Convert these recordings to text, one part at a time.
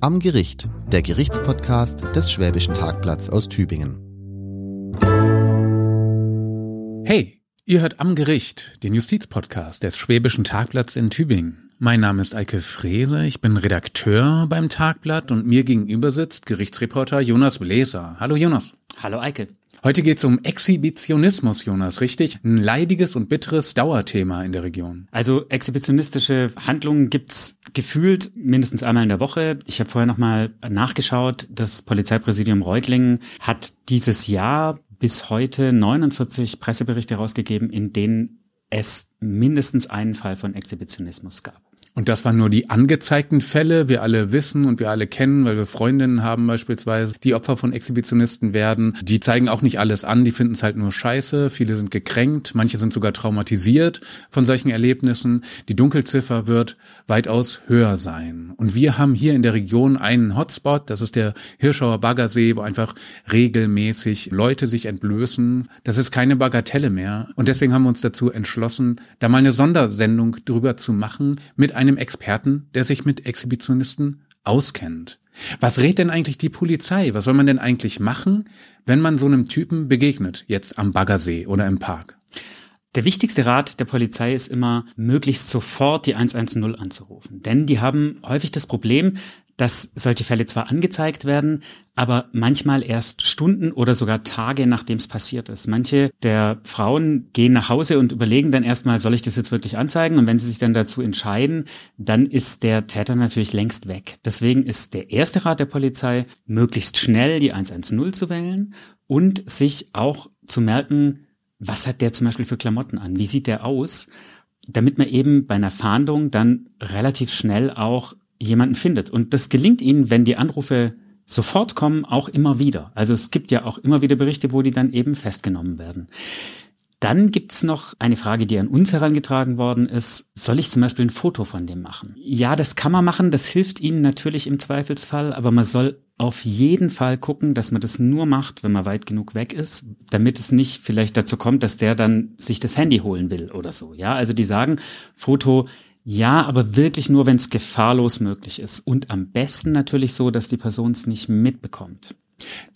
Am Gericht, der Gerichtspodcast des Schwäbischen Tagblatts aus Tübingen. Hey, ihr hört Am Gericht, den Justizpodcast des Schwäbischen Tagblatts in Tübingen. Mein Name ist Eike Frese, ich bin Redakteur beim Tagblatt und mir gegenüber sitzt Gerichtsreporter Jonas Bläser. Hallo Jonas. Hallo Eike. Heute geht's um Exhibitionismus, Jonas, richtig? Ein leidiges und bitteres Dauerthema in der Region. Also exhibitionistische Handlungen gibt's gefühlt mindestens einmal in der Woche. Ich habe vorher nochmal nachgeschaut. Das Polizeipräsidium Reutlingen hat dieses Jahr bis heute 49 Presseberichte herausgegeben, in denen es mindestens einen Fall von Exhibitionismus gab. Und das waren nur die angezeigten Fälle. Wir alle wissen und wir alle kennen, weil wir Freundinnen haben beispielsweise, die Opfer von Exhibitionisten werden. Die zeigen auch nicht alles an, die finden es halt nur scheiße. Viele sind gekränkt, manche sind sogar traumatisiert von solchen Erlebnissen. Die Dunkelziffer wird weitaus höher sein. Und wir haben hier in der Region einen Hotspot, das ist der Hirschauer Baggersee, wo einfach regelmäßig Leute sich entblößen. Das ist keine Bagatelle mehr. Und deswegen haben wir uns dazu entschlossen, da mal eine Sondersendung drüber zu machen mit einem einem Experten, der sich mit Exhibitionisten auskennt. Was rät denn eigentlich die Polizei? Was soll man denn eigentlich machen, wenn man so einem Typen begegnet, jetzt am Baggersee oder im Park? Der wichtigste Rat der Polizei ist immer, möglichst sofort die 110 anzurufen. Denn die haben häufig das Problem, dass solche Fälle zwar angezeigt werden, aber manchmal erst Stunden oder sogar Tage, nachdem es passiert ist. Manche der Frauen gehen nach Hause und überlegen dann erstmal, soll ich das jetzt wirklich anzeigen? Und wenn sie sich dann dazu entscheiden, dann ist der Täter natürlich längst weg. Deswegen ist der erste Rat der Polizei, möglichst schnell die 110 zu wählen und sich auch zu merken, was hat der zum Beispiel für Klamotten an? Wie sieht der aus? Damit man eben bei einer Fahndung dann relativ schnell auch jemanden findet. Und das gelingt ihnen, wenn die Anrufe sofort kommen, auch immer wieder. Also es gibt ja auch immer wieder Berichte, wo die dann eben festgenommen werden. Dann gibt's noch eine Frage, die an uns herangetragen worden ist. Soll ich zum Beispiel ein Foto von dem machen? Ja, das kann man machen. Das hilft Ihnen natürlich im Zweifelsfall. Aber man soll auf jeden Fall gucken, dass man das nur macht, wenn man weit genug weg ist, damit es nicht vielleicht dazu kommt, dass der dann sich das Handy holen will oder so. Ja, also die sagen, Foto ja, aber wirklich nur, wenn es gefahrlos möglich ist. Und am besten natürlich so, dass die Person es nicht mitbekommt.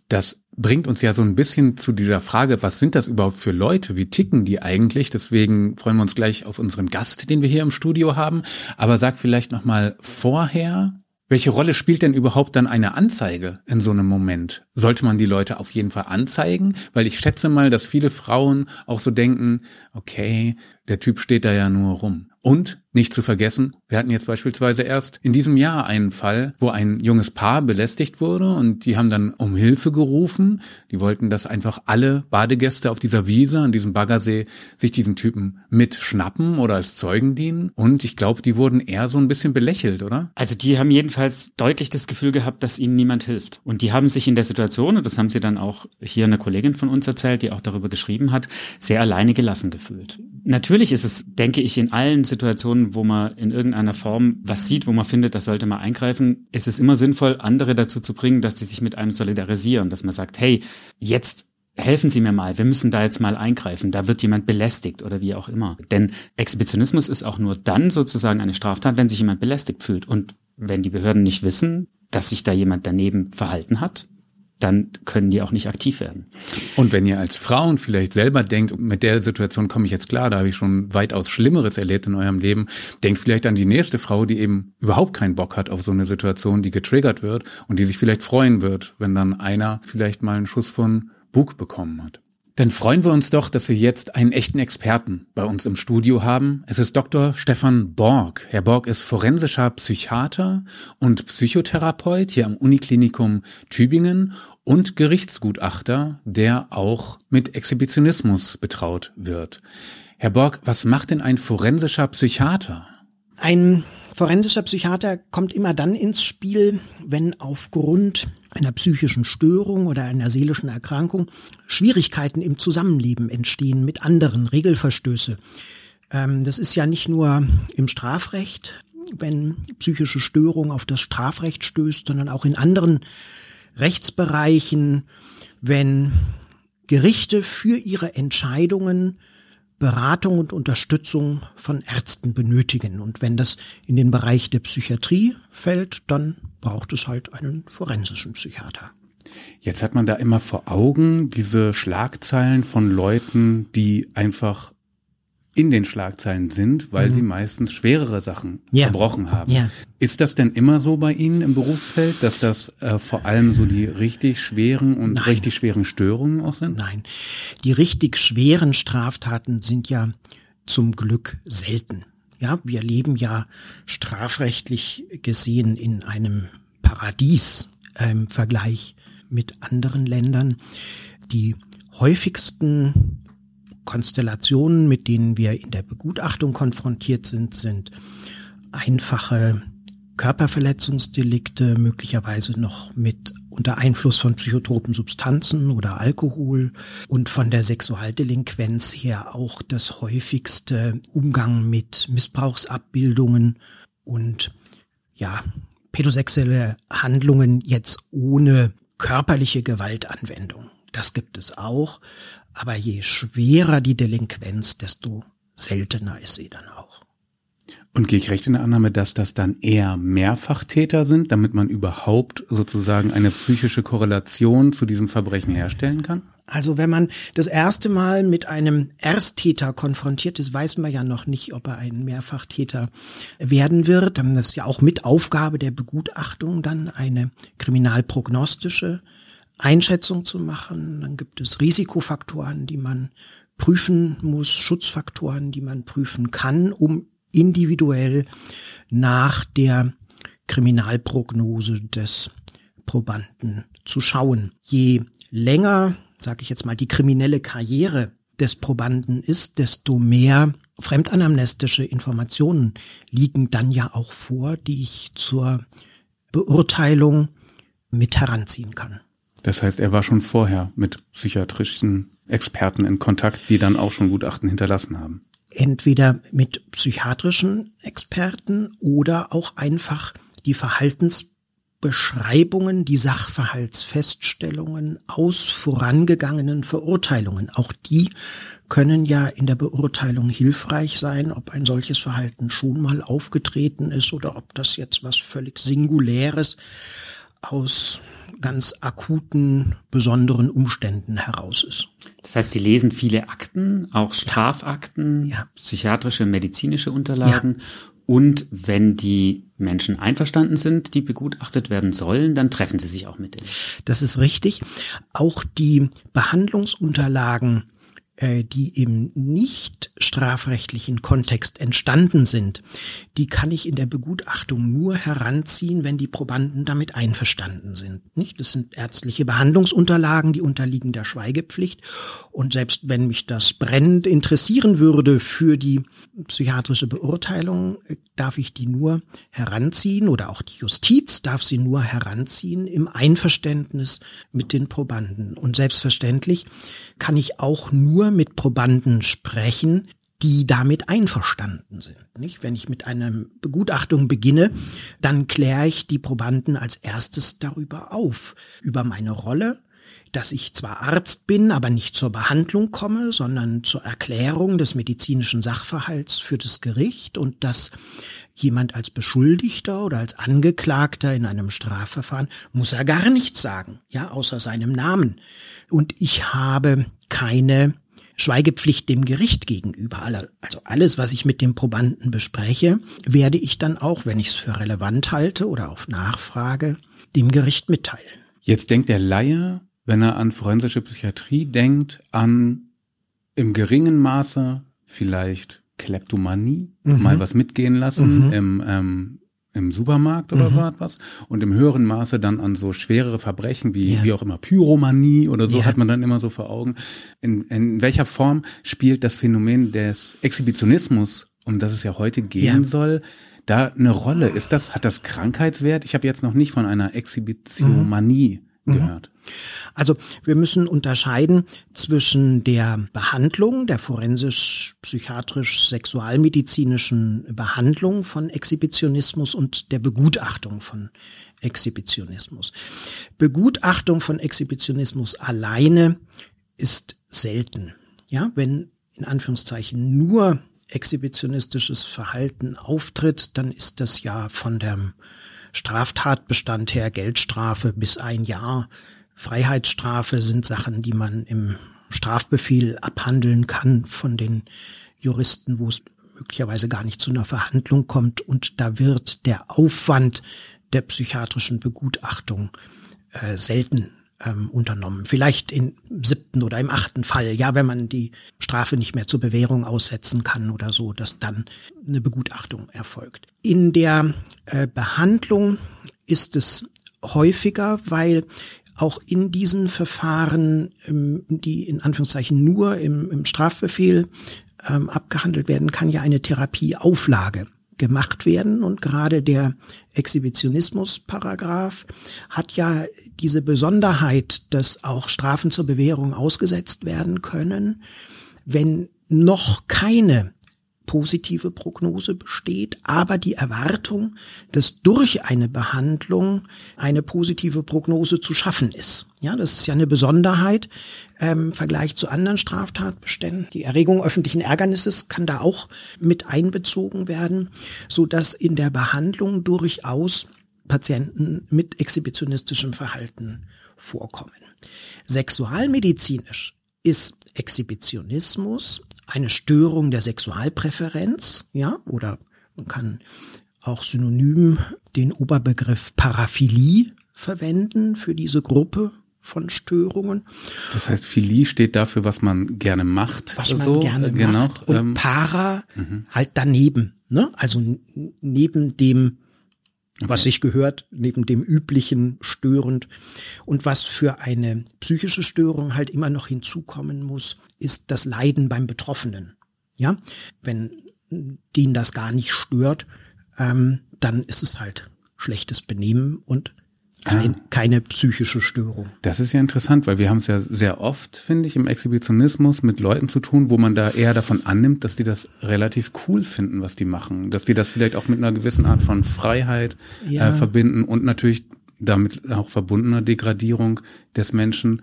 Das bringt uns ja so ein bisschen zu dieser Frage, was sind das überhaupt für Leute? Wie ticken die eigentlich? Deswegen freuen wir uns gleich auf unseren Gast, den wir hier im Studio haben. Aber sag vielleicht noch mal vorher, welche Rolle spielt denn überhaupt dann eine Anzeige in so einem Moment? Sollte man die Leute auf jeden Fall anzeigen? Weil ich schätze mal, dass viele Frauen auch so denken, okay, der Typ steht da ja nur rum. Und nicht zu vergessen, wir hatten jetzt beispielsweise erst in diesem Jahr einen Fall, wo ein junges Paar belästigt wurde und die haben dann um Hilfe gerufen. Die wollten, dass einfach alle Badegäste auf dieser Wiese, an diesem Baggersee, sich diesen Typen mitschnappen oder als Zeugen dienen. Und ich glaube, die wurden eher so ein bisschen belächelt, oder? Also die haben jedenfalls deutlich das Gefühl gehabt, dass ihnen niemand hilft. Und die haben sich in der Situation, und das haben sie dann auch hier eine Kollegin von uns erzählt, die auch darüber geschrieben hat, sehr alleine gelassen gefühlt. Natürlich ist es, denke ich, in allen Situationen, wo man in irgendeiner Form was sieht, wo man findet, das sollte man eingreifen, ist es immer sinnvoll, andere dazu zu bringen, dass die sich mit einem solidarisieren, dass man sagt, hey, jetzt helfen Sie mir mal, wir müssen da jetzt mal eingreifen, da wird jemand belästigt oder wie auch immer. Denn Exhibitionismus ist auch nur dann sozusagen eine Straftat, wenn sich jemand belästigt fühlt. Und wenn die Behörden nicht wissen, dass sich da jemand daneben verhalten hat, dann können die auch nicht aktiv werden. Und wenn ihr als Frauen vielleicht selber denkt, mit der Situation komme ich jetzt klar, da habe ich schon weitaus Schlimmeres erlebt in eurem Leben, denkt vielleicht an die nächste Frau, die eben überhaupt keinen Bock hat auf so eine Situation, die getriggert wird und die sich vielleicht freuen wird, wenn dann einer vielleicht mal einen Schuss von Bug bekommen hat. Dann freuen wir uns doch, dass wir jetzt einen echten Experten bei uns im Studio haben. Es ist Dr. Stefan Borg. Herr Borg ist forensischer Psychiater und Psychotherapeut hier am Uniklinikum Tübingen und Gerichtsgutachter, der auch mit Exhibitionismus betraut wird. Herr Borg, was macht denn ein forensischer Psychiater? Ein forensischer Psychiater kommt immer dann ins Spiel, wenn aufgrund einer psychischen Störung oder einer seelischen Erkrankung Schwierigkeiten im Zusammenleben entstehen mit anderen, Regelverstöße. Ähm, das ist ja nicht nur im Strafrecht, wenn psychische Störung auf das Strafrecht stößt, sondern auch in anderen Rechtsbereichen, wenn Gerichte für ihre Entscheidungen Beratung und Unterstützung von Ärzten benötigen. Und wenn das in den Bereich der Psychiatrie fällt, dann braucht es halt einen forensischen Psychiater. Jetzt hat man da immer vor Augen diese Schlagzeilen von Leuten, die einfach in den Schlagzeilen sind, weil mhm. sie meistens schwerere Sachen ja. verbrochen haben. Ja. Ist das denn immer so bei Ihnen im Berufsfeld, dass das äh, vor allem so die richtig schweren und Nein. richtig schweren Störungen auch sind? Nein, die richtig schweren Straftaten sind ja zum Glück selten. Ja, wir leben ja strafrechtlich gesehen in einem Paradies im Vergleich mit anderen Ländern. Die häufigsten Konstellationen, mit denen wir in der Begutachtung konfrontiert sind, sind einfache Körperverletzungsdelikte, möglicherweise noch mit unter Einfluss von psychotropen Substanzen oder Alkohol und von der Sexualdelinquenz her auch das häufigste Umgang mit Missbrauchsabbildungen und ja, pädosexuelle Handlungen jetzt ohne körperliche Gewaltanwendung. Das gibt es auch, aber je schwerer die Delinquenz, desto seltener ist sie dann auch. Und gehe ich recht in der Annahme, dass das dann eher Mehrfachtäter sind, damit man überhaupt sozusagen eine psychische Korrelation zu diesem Verbrechen herstellen kann? Also wenn man das erste Mal mit einem Ersttäter konfrontiert ist, weiß man ja noch nicht, ob er ein Mehrfachtäter werden wird. Das ist ja auch mit Aufgabe der Begutachtung dann eine kriminalprognostische Einschätzung zu machen. Dann gibt es Risikofaktoren, die man prüfen muss, Schutzfaktoren, die man prüfen kann, um individuell nach der Kriminalprognose des Probanden zu schauen. Je länger, sage ich jetzt mal, die kriminelle Karriere des Probanden ist, desto mehr fremdanamnestische Informationen liegen dann ja auch vor, die ich zur Beurteilung mit heranziehen kann. Das heißt, er war schon vorher mit psychiatrischen Experten in Kontakt, die dann auch schon Gutachten hinterlassen haben entweder mit psychiatrischen Experten oder auch einfach die Verhaltensbeschreibungen, die Sachverhaltsfeststellungen aus vorangegangenen Verurteilungen. Auch die können ja in der Beurteilung hilfreich sein, ob ein solches Verhalten schon mal aufgetreten ist oder ob das jetzt was völlig Singuläres aus ganz akuten, besonderen Umständen heraus ist. Das heißt, Sie lesen viele Akten, auch Strafakten, ja. psychiatrische, medizinische Unterlagen. Ja. Und wenn die Menschen einverstanden sind, die begutachtet werden sollen, dann treffen sie sich auch mit denen. Das ist richtig. Auch die Behandlungsunterlagen äh, die im nicht strafrechtlichen Kontext entstanden sind, die kann ich in der Begutachtung nur heranziehen, wenn die Probanden damit einverstanden sind. Nicht? Das sind ärztliche Behandlungsunterlagen, die unterliegen der Schweigepflicht. Und selbst wenn mich das brennend interessieren würde für die psychiatrische Beurteilung, darf ich die nur heranziehen oder auch die Justiz darf sie nur heranziehen im Einverständnis mit den Probanden. Und selbstverständlich kann ich auch nur mit Probanden sprechen, die damit einverstanden sind. Nicht? Wenn ich mit einer Begutachtung beginne, dann kläre ich die Probanden als erstes darüber auf, über meine Rolle, dass ich zwar Arzt bin, aber nicht zur Behandlung komme, sondern zur Erklärung des medizinischen Sachverhalts für das Gericht und dass jemand als Beschuldigter oder als Angeklagter in einem Strafverfahren muss er gar nichts sagen, ja, außer seinem Namen. Und ich habe keine Schweigepflicht dem Gericht gegenüber. Also alles, was ich mit dem Probanden bespreche, werde ich dann auch, wenn ich es für relevant halte oder auf Nachfrage, dem Gericht mitteilen. Jetzt denkt der Laie wenn er an forensische Psychiatrie denkt, an im geringen Maße vielleicht Kleptomanie, mhm. mal was mitgehen lassen mhm. im, ähm, im Supermarkt oder mhm. so etwas und im höheren Maße dann an so schwerere Verbrechen wie ja. wie auch immer Pyromanie oder so ja. hat man dann immer so vor Augen. In, in welcher Form spielt das Phänomen des Exhibitionismus, um das es ja heute gehen ja. soll, da eine Rolle? Ist das hat das Krankheitswert? Ich habe jetzt noch nicht von einer Exhibitionmanie. Gehört. Also wir müssen unterscheiden zwischen der Behandlung, der forensisch-psychiatrisch-sexualmedizinischen Behandlung von Exhibitionismus und der Begutachtung von Exhibitionismus. Begutachtung von Exhibitionismus alleine ist selten. Ja, wenn in Anführungszeichen nur exhibitionistisches Verhalten auftritt, dann ist das ja von der Straftatbestand her Geldstrafe bis ein Jahr. Freiheitsstrafe sind Sachen, die man im Strafbefehl abhandeln kann von den Juristen, wo es möglicherweise gar nicht zu einer Verhandlung kommt. Und da wird der Aufwand der psychiatrischen Begutachtung äh, selten ähm, unternommen. Vielleicht im siebten oder im achten Fall, ja, wenn man die Strafe nicht mehr zur Bewährung aussetzen kann oder so, dass dann eine Begutachtung erfolgt. In der äh, Behandlung ist es häufiger, weil auch in diesen Verfahren, ähm, die in Anführungszeichen nur im, im Strafbefehl ähm, abgehandelt werden, kann ja eine Therapieauflage gemacht werden. Und gerade der Exhibitionismus-Paragraph hat ja diese Besonderheit, dass auch Strafen zur Bewährung ausgesetzt werden können, wenn noch keine positive Prognose besteht, aber die Erwartung, dass durch eine Behandlung eine positive Prognose zu schaffen ist. Ja, das ist ja eine Besonderheit ähm, im Vergleich zu anderen Straftatbeständen. Die Erregung öffentlichen Ärgernisses kann da auch mit einbezogen werden, so dass in der Behandlung durchaus Patienten mit exhibitionistischem Verhalten vorkommen. Sexualmedizinisch ist Exhibitionismus eine Störung der Sexualpräferenz, ja, oder man kann auch synonym den Oberbegriff Paraphilie verwenden für diese Gruppe von Störungen. Das heißt, Philie steht dafür, was man gerne macht. Was man so, gerne genau, macht. Und ähm, Para mhm. halt daneben, ne? Also neben dem Okay. was sich gehört, neben dem üblichen störend. Und was für eine psychische Störung halt immer noch hinzukommen muss, ist das Leiden beim Betroffenen. Ja, wenn den das gar nicht stört, ähm, dann ist es halt schlechtes Benehmen und kein, ah. keine psychische Störung. Das ist ja interessant, weil wir haben es ja sehr oft, finde ich, im Exhibitionismus mit Leuten zu tun, wo man da eher davon annimmt, dass die das relativ cool finden, was die machen. Dass die das vielleicht auch mit einer gewissen Art von Freiheit äh, ja. äh, verbinden und natürlich damit auch verbundener Degradierung des Menschen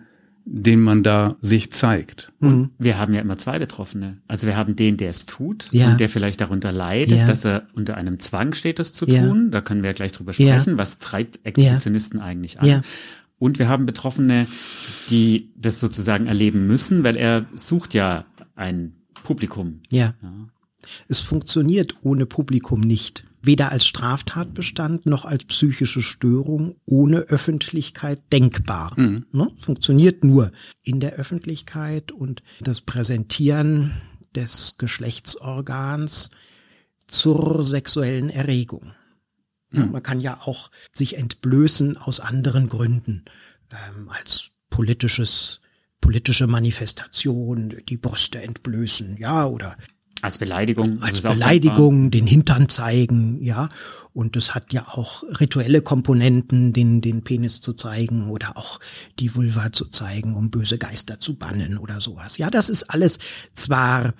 den man da sich zeigt. Und wir haben ja immer zwei Betroffene. Also wir haben den, der es tut ja. und der vielleicht darunter leidet, ja. dass er unter einem Zwang steht, das zu tun. Da können wir ja gleich drüber sprechen. Was treibt Exhibitionisten eigentlich an? Und wir haben Betroffene, die das sozusagen erleben müssen, weil er sucht ja ein Publikum. Ja. Es funktioniert ohne Publikum nicht weder als Straftatbestand noch als psychische Störung ohne Öffentlichkeit denkbar. Mhm. Ne? Funktioniert nur in der Öffentlichkeit und das Präsentieren des Geschlechtsorgans zur sexuellen Erregung. Mhm. Man kann ja auch sich entblößen aus anderen Gründen, ähm, als politisches politische Manifestation, die Brüste entblößen, ja, oder als Beleidigung. Als Beleidigung, den Hintern zeigen, ja. Und es hat ja auch rituelle Komponenten, den, den Penis zu zeigen oder auch die Vulva zu zeigen, um böse Geister zu bannen oder sowas. Ja, das ist alles zwar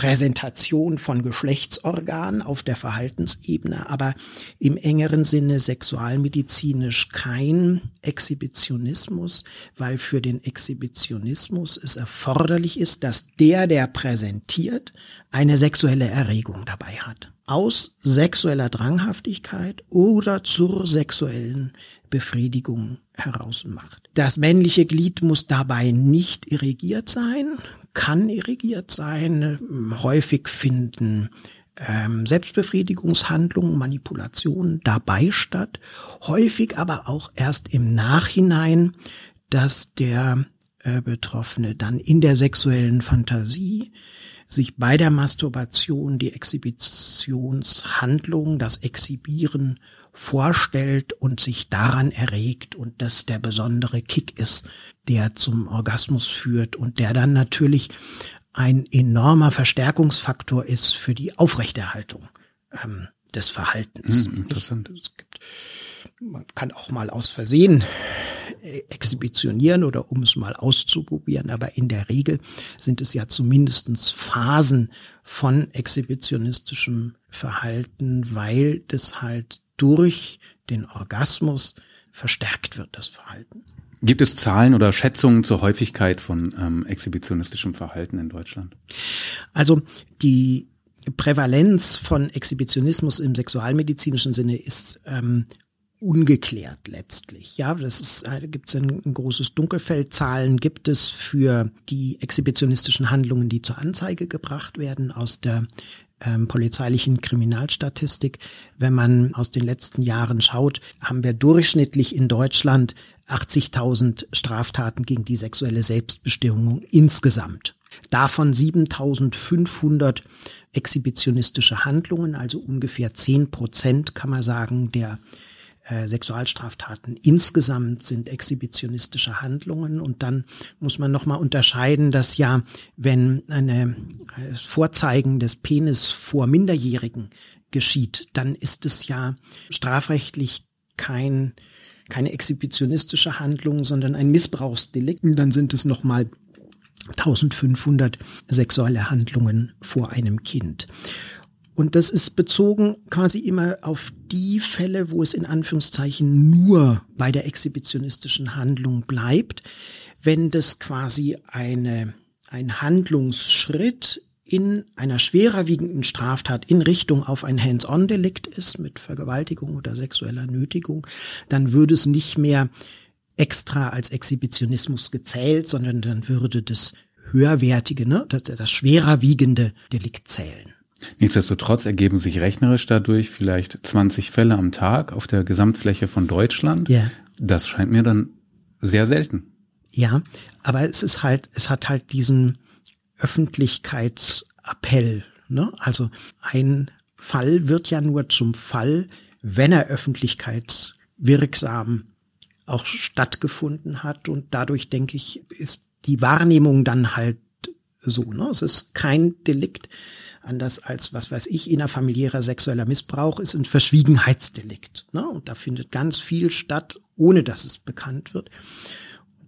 Präsentation von Geschlechtsorganen auf der Verhaltensebene, aber im engeren Sinne sexualmedizinisch kein Exhibitionismus, weil für den Exhibitionismus es erforderlich ist, dass der, der präsentiert, eine sexuelle Erregung dabei hat. Aus sexueller Dranghaftigkeit oder zur sexuellen Befriedigung heraus macht. Das männliche Glied muss dabei nicht irrigiert sein, kann irrigiert sein. Häufig finden ähm, Selbstbefriedigungshandlungen, Manipulationen dabei statt. Häufig aber auch erst im Nachhinein, dass der äh, Betroffene dann in der sexuellen Fantasie sich bei der Masturbation die Exhibitionshandlung, das Exhibieren vorstellt und sich daran erregt und das der besondere Kick ist, der zum Orgasmus führt und der dann natürlich ein enormer Verstärkungsfaktor ist für die Aufrechterhaltung ähm, des Verhaltens. Hm, interessant. Es gibt, man kann auch mal aus Versehen äh, exhibitionieren oder um es mal auszuprobieren, aber in der Regel sind es ja zumindestens Phasen von exhibitionistischem Verhalten, weil das halt durch den Orgasmus verstärkt wird, das Verhalten. Gibt es Zahlen oder Schätzungen zur Häufigkeit von ähm, exhibitionistischem Verhalten in Deutschland? Also die Prävalenz von Exhibitionismus im sexualmedizinischen Sinne ist ähm, ungeklärt letztlich. Ja, das ist, da gibt es ein, ein, großes Dunkelfeld. Zahlen gibt es für die exhibitionistischen Handlungen, die zur Anzeige gebracht werden aus der ähm, polizeilichen Kriminalstatistik. Wenn man aus den letzten Jahren schaut, haben wir durchschnittlich in Deutschland 80.000 Straftaten gegen die sexuelle Selbstbestimmung insgesamt. Davon 7.500 exhibitionistische Handlungen, also ungefähr 10 Prozent, kann man sagen, der äh, Sexualstraftaten insgesamt sind exhibitionistische Handlungen und dann muss man nochmal unterscheiden, dass ja, wenn eine äh, Vorzeigen des Penis vor Minderjährigen geschieht, dann ist es ja strafrechtlich kein keine exhibitionistische Handlung, sondern ein Missbrauchsdelikt. Dann sind es nochmal 1500 sexuelle Handlungen vor einem Kind. Und das ist bezogen quasi immer auf die Fälle, wo es in Anführungszeichen nur bei der exhibitionistischen Handlung bleibt. Wenn das quasi eine, ein Handlungsschritt in einer schwerer wiegenden Straftat in Richtung auf ein Hands-on-Delikt ist mit Vergewaltigung oder sexueller Nötigung, dann würde es nicht mehr extra als Exhibitionismus gezählt, sondern dann würde das höherwertige, ne, das, das schwerer Delikt zählen. Nichtsdestotrotz ergeben sich rechnerisch dadurch vielleicht 20 Fälle am Tag auf der Gesamtfläche von Deutschland. Ja. Das scheint mir dann sehr selten. Ja, aber es ist halt, es hat halt diesen Öffentlichkeitsappell. Ne? Also ein Fall wird ja nur zum Fall, wenn er öffentlichkeitswirksam auch stattgefunden hat. Und dadurch, denke ich, ist die Wahrnehmung dann halt so. Ne? Es ist kein Delikt, anders als, was weiß ich, innerfamiliärer sexueller Missbrauch ist ein Verschwiegenheitsdelikt. Ne? Und da findet ganz viel statt, ohne dass es bekannt wird.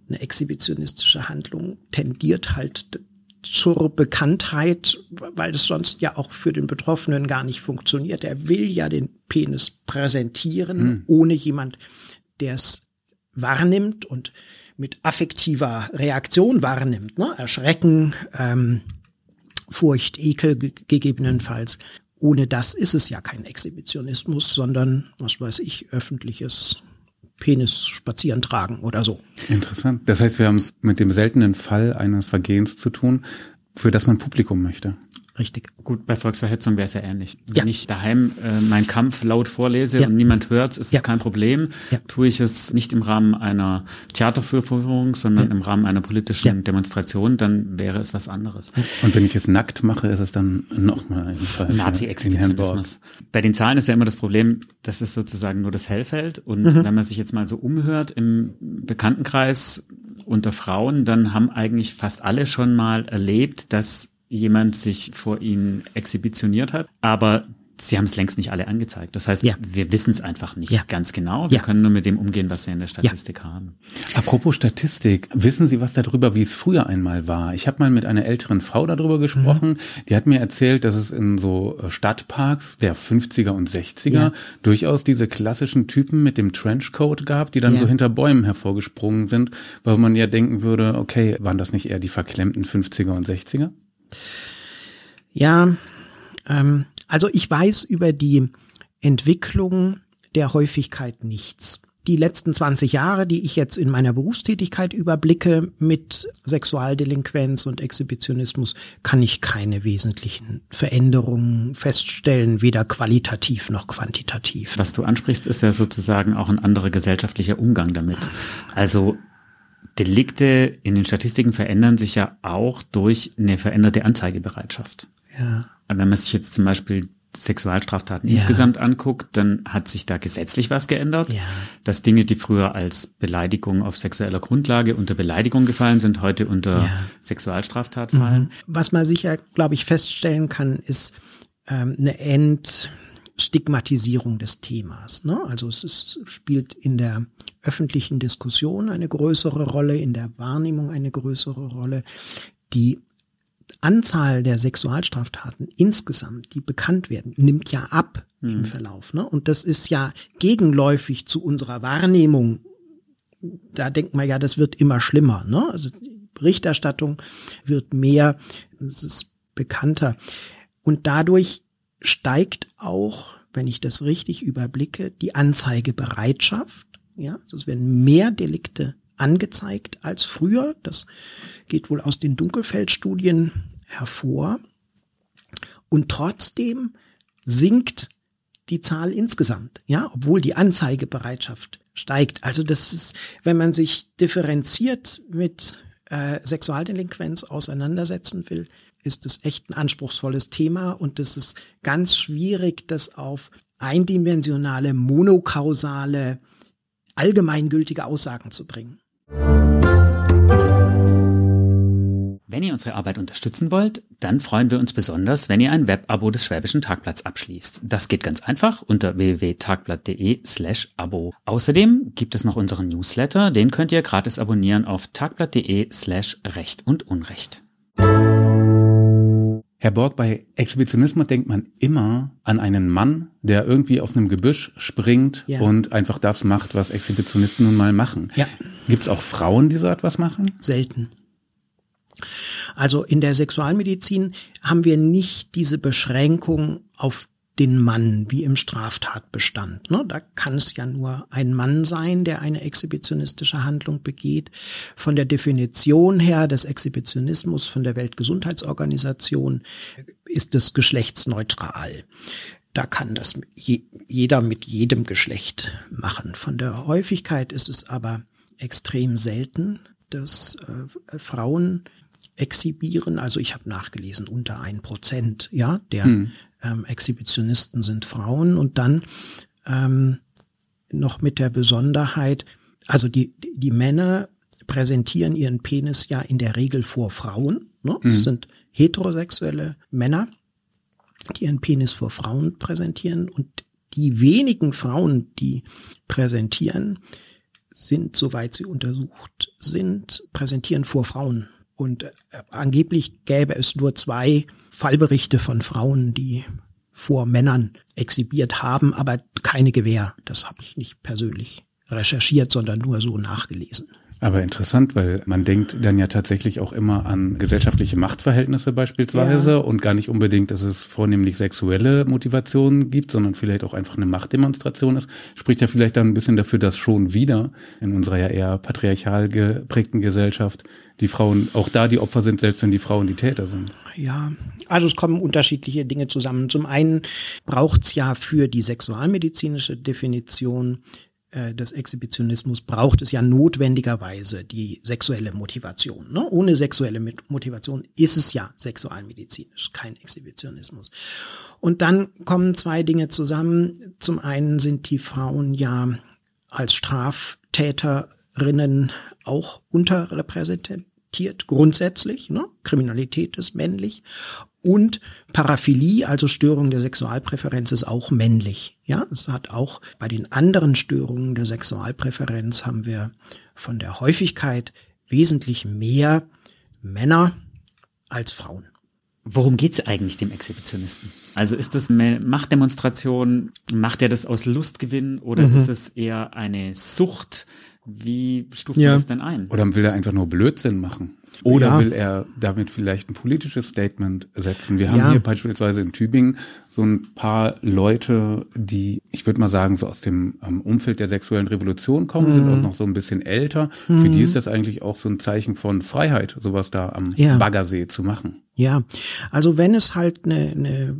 Eine exhibitionistische Handlung tendiert halt zur Bekanntheit, weil das sonst ja auch für den Betroffenen gar nicht funktioniert. Er will ja den Penis präsentieren, hm. ohne jemand, der es wahrnimmt und mit affektiver Reaktion wahrnimmt. Ne? Erschrecken, ähm, Furcht, Ekel gegebenenfalls. Ohne das ist es ja kein Exhibitionismus, sondern, was weiß ich, öffentliches Penis spazieren tragen oder so. Interessant. Das heißt, wir haben es mit dem seltenen Fall eines Vergehens zu tun, für das man Publikum möchte. Richtig. Gut, bei Volksverhetzung wäre es ja ähnlich. Wenn ja. ich daheim äh, meinen Kampf laut vorlese ja. und niemand hört, ist ja. es kein Problem. Ja. Tue ich es nicht im Rahmen einer Theatervorführung, sondern im Rahmen einer politischen Demonstration, dann wäre es was anderes. Und wenn ich es nackt mache, ist es dann nochmal ein Fall. Nazi-Exhibitionismus. Bei den Zahlen ist ja immer das Problem, das ist sozusagen nur das Hellfeld. Und mhm. wenn man sich jetzt mal so umhört im Bekanntenkreis unter Frauen, dann haben eigentlich fast alle schon mal erlebt, dass jemand sich vor ihnen exhibitioniert hat. Aber Sie haben es längst nicht alle angezeigt. Das heißt, ja. wir wissen es einfach nicht ja. ganz genau. Wir ja. können nur mit dem umgehen, was wir in der Statistik haben. Apropos Statistik, wissen Sie was darüber, wie es früher einmal war? Ich habe mal mit einer älteren Frau darüber gesprochen. Mhm. Die hat mir erzählt, dass es in so äh, Stadtparks der 50er und 60er durchaus diese klassischen Typen mit dem Trenchcoat gab, die dann so hinter Bäumen hervorgesprungen sind, weil man ja denken würde, okay, waren das nicht eher die verklemmten 50er und 60er? Ja, ähm, also ich weiß über die Entwicklung der Häufigkeit nichts. Die letzten 20 Jahre, die ich jetzt in meiner Berufstätigkeit überblicke mit Sexualdelinquenz und Exhibitionismus, kann ich keine wesentlichen Veränderungen feststellen, weder qualitativ noch quantitativ. Was du ansprichst, ist ja sozusagen auch ein anderer gesellschaftlicher Umgang damit. Also Delikte in den Statistiken verändern sich ja auch durch eine veränderte Anzeigebereitschaft. Ja. Wenn man sich jetzt zum Beispiel Sexualstraftaten ja. insgesamt anguckt, dann hat sich da gesetzlich was geändert. Ja. Dass Dinge, die früher als Beleidigung auf sexueller Grundlage unter Beleidigung gefallen sind, heute unter ja. Sexualstraftat fallen. Mhm. Was man sicher, glaube ich, feststellen kann, ist ähm, eine Entstigmatisierung des Themas. Ne? Also es ist, spielt in der öffentlichen Diskussion eine größere Rolle, in der Wahrnehmung eine größere Rolle. Die Anzahl der Sexualstraftaten insgesamt, die bekannt werden, nimmt ja ab mhm. im Verlauf. Ne? Und das ist ja gegenläufig zu unserer Wahrnehmung. Da denkt man ja, das wird immer schlimmer. Ne? Also die Berichterstattung wird mehr, es ist bekannter. Und dadurch steigt auch wenn ich das richtig überblicke, die Anzeigebereitschaft. Ja, also es werden mehr Delikte angezeigt als früher. Das geht wohl aus den Dunkelfeldstudien hervor. Und trotzdem sinkt die Zahl insgesamt, ja, obwohl die Anzeigebereitschaft steigt. Also das ist, wenn man sich differenziert mit äh, Sexualdelinquenz auseinandersetzen will, ist es echt ein anspruchsvolles Thema und es ist ganz schwierig, das auf eindimensionale, monokausale, allgemeingültige Aussagen zu bringen. Wenn ihr unsere Arbeit unterstützen wollt, dann freuen wir uns besonders, wenn ihr ein Web-Abo des Schwäbischen Tagblatts abschließt. Das geht ganz einfach unter www.tagblatt.de slash Abo. Außerdem gibt es noch unseren Newsletter, den könnt ihr gratis abonnieren auf tagblatt.de slash Recht und Unrecht. Herr Borg, bei Exhibitionismus denkt man immer an einen Mann, der irgendwie aus einem Gebüsch springt ja. und einfach das macht, was Exhibitionisten nun mal machen. Ja. Gibt es auch Frauen, die so etwas machen? Selten. Also in der Sexualmedizin haben wir nicht diese Beschränkung auf den Mann wie im Straftatbestand. Ne? Da kann es ja nur ein Mann sein, der eine exhibitionistische Handlung begeht. Von der Definition her des Exhibitionismus von der Weltgesundheitsorganisation ist es geschlechtsneutral. Da kann das je, jeder mit jedem Geschlecht machen. Von der Häufigkeit ist es aber extrem selten, dass äh, Frauen exhibieren. Also ich habe nachgelesen, unter ein Prozent, ja, der hm ähm, Exhibitionisten sind Frauen und dann ähm, noch mit der Besonderheit, also die, die Männer präsentieren ihren Penis ja in der Regel vor Frauen. Ne? Mhm. Das sind heterosexuelle Männer, die ihren Penis vor Frauen präsentieren und die wenigen Frauen, die präsentieren, sind, soweit sie untersucht sind, präsentieren vor Frauen. Und äh, angeblich gäbe es nur zwei Fallberichte von Frauen, die vor Männern exhibiert haben, aber keine Gewähr. Das habe ich nicht persönlich recherchiert, sondern nur so nachgelesen. Aber interessant, weil man denkt dann ja tatsächlich auch immer an gesellschaftliche Machtverhältnisse beispielsweise ja. und gar nicht unbedingt, dass es vornehmlich sexuelle Motivationen gibt, sondern vielleicht auch einfach eine Machtdemonstration ist. Spricht ja vielleicht dann ein bisschen dafür, dass schon wieder in unserer ja eher patriarchal geprägten Gesellschaft die Frauen auch da die Opfer sind, selbst wenn die Frauen die Täter sind. Ja, also es kommen unterschiedliche Dinge zusammen. Zum einen braucht es ja für die sexualmedizinische Definition äh, des Exhibitionismus braucht es ja notwendigerweise die sexuelle Motivation. Ne? Ohne sexuelle Motivation ist es ja sexualmedizinisch, kein Exhibitionismus. Und dann kommen zwei Dinge zusammen. Zum einen sind die Frauen ja als Straftäterinnen auch unterrepräsentiert, grundsätzlich. Ne? Kriminalität ist männlich. Und Paraphilie, also Störung der Sexualpräferenz, ist auch männlich. Ja, es hat auch bei den anderen Störungen der Sexualpräferenz haben wir von der Häufigkeit wesentlich mehr Männer als Frauen. Worum geht's eigentlich dem Exhibitionisten? Also ist das eine Machtdemonstration? Macht er das aus Lustgewinn oder mhm. ist es eher eine Sucht? Wie stuft ja. man das denn ein? Oder will er einfach nur Blödsinn machen? Oder ja. will er damit vielleicht ein politisches Statement setzen? Wir haben ja. hier beispielsweise in Tübingen so ein paar Leute, die, ich würde mal sagen, so aus dem um, Umfeld der sexuellen Revolution kommen, mhm. sind auch noch so ein bisschen älter. Mhm. Für die ist das eigentlich auch so ein Zeichen von Freiheit, sowas da am ja. Baggersee zu machen. Ja, also wenn es halt eine, eine,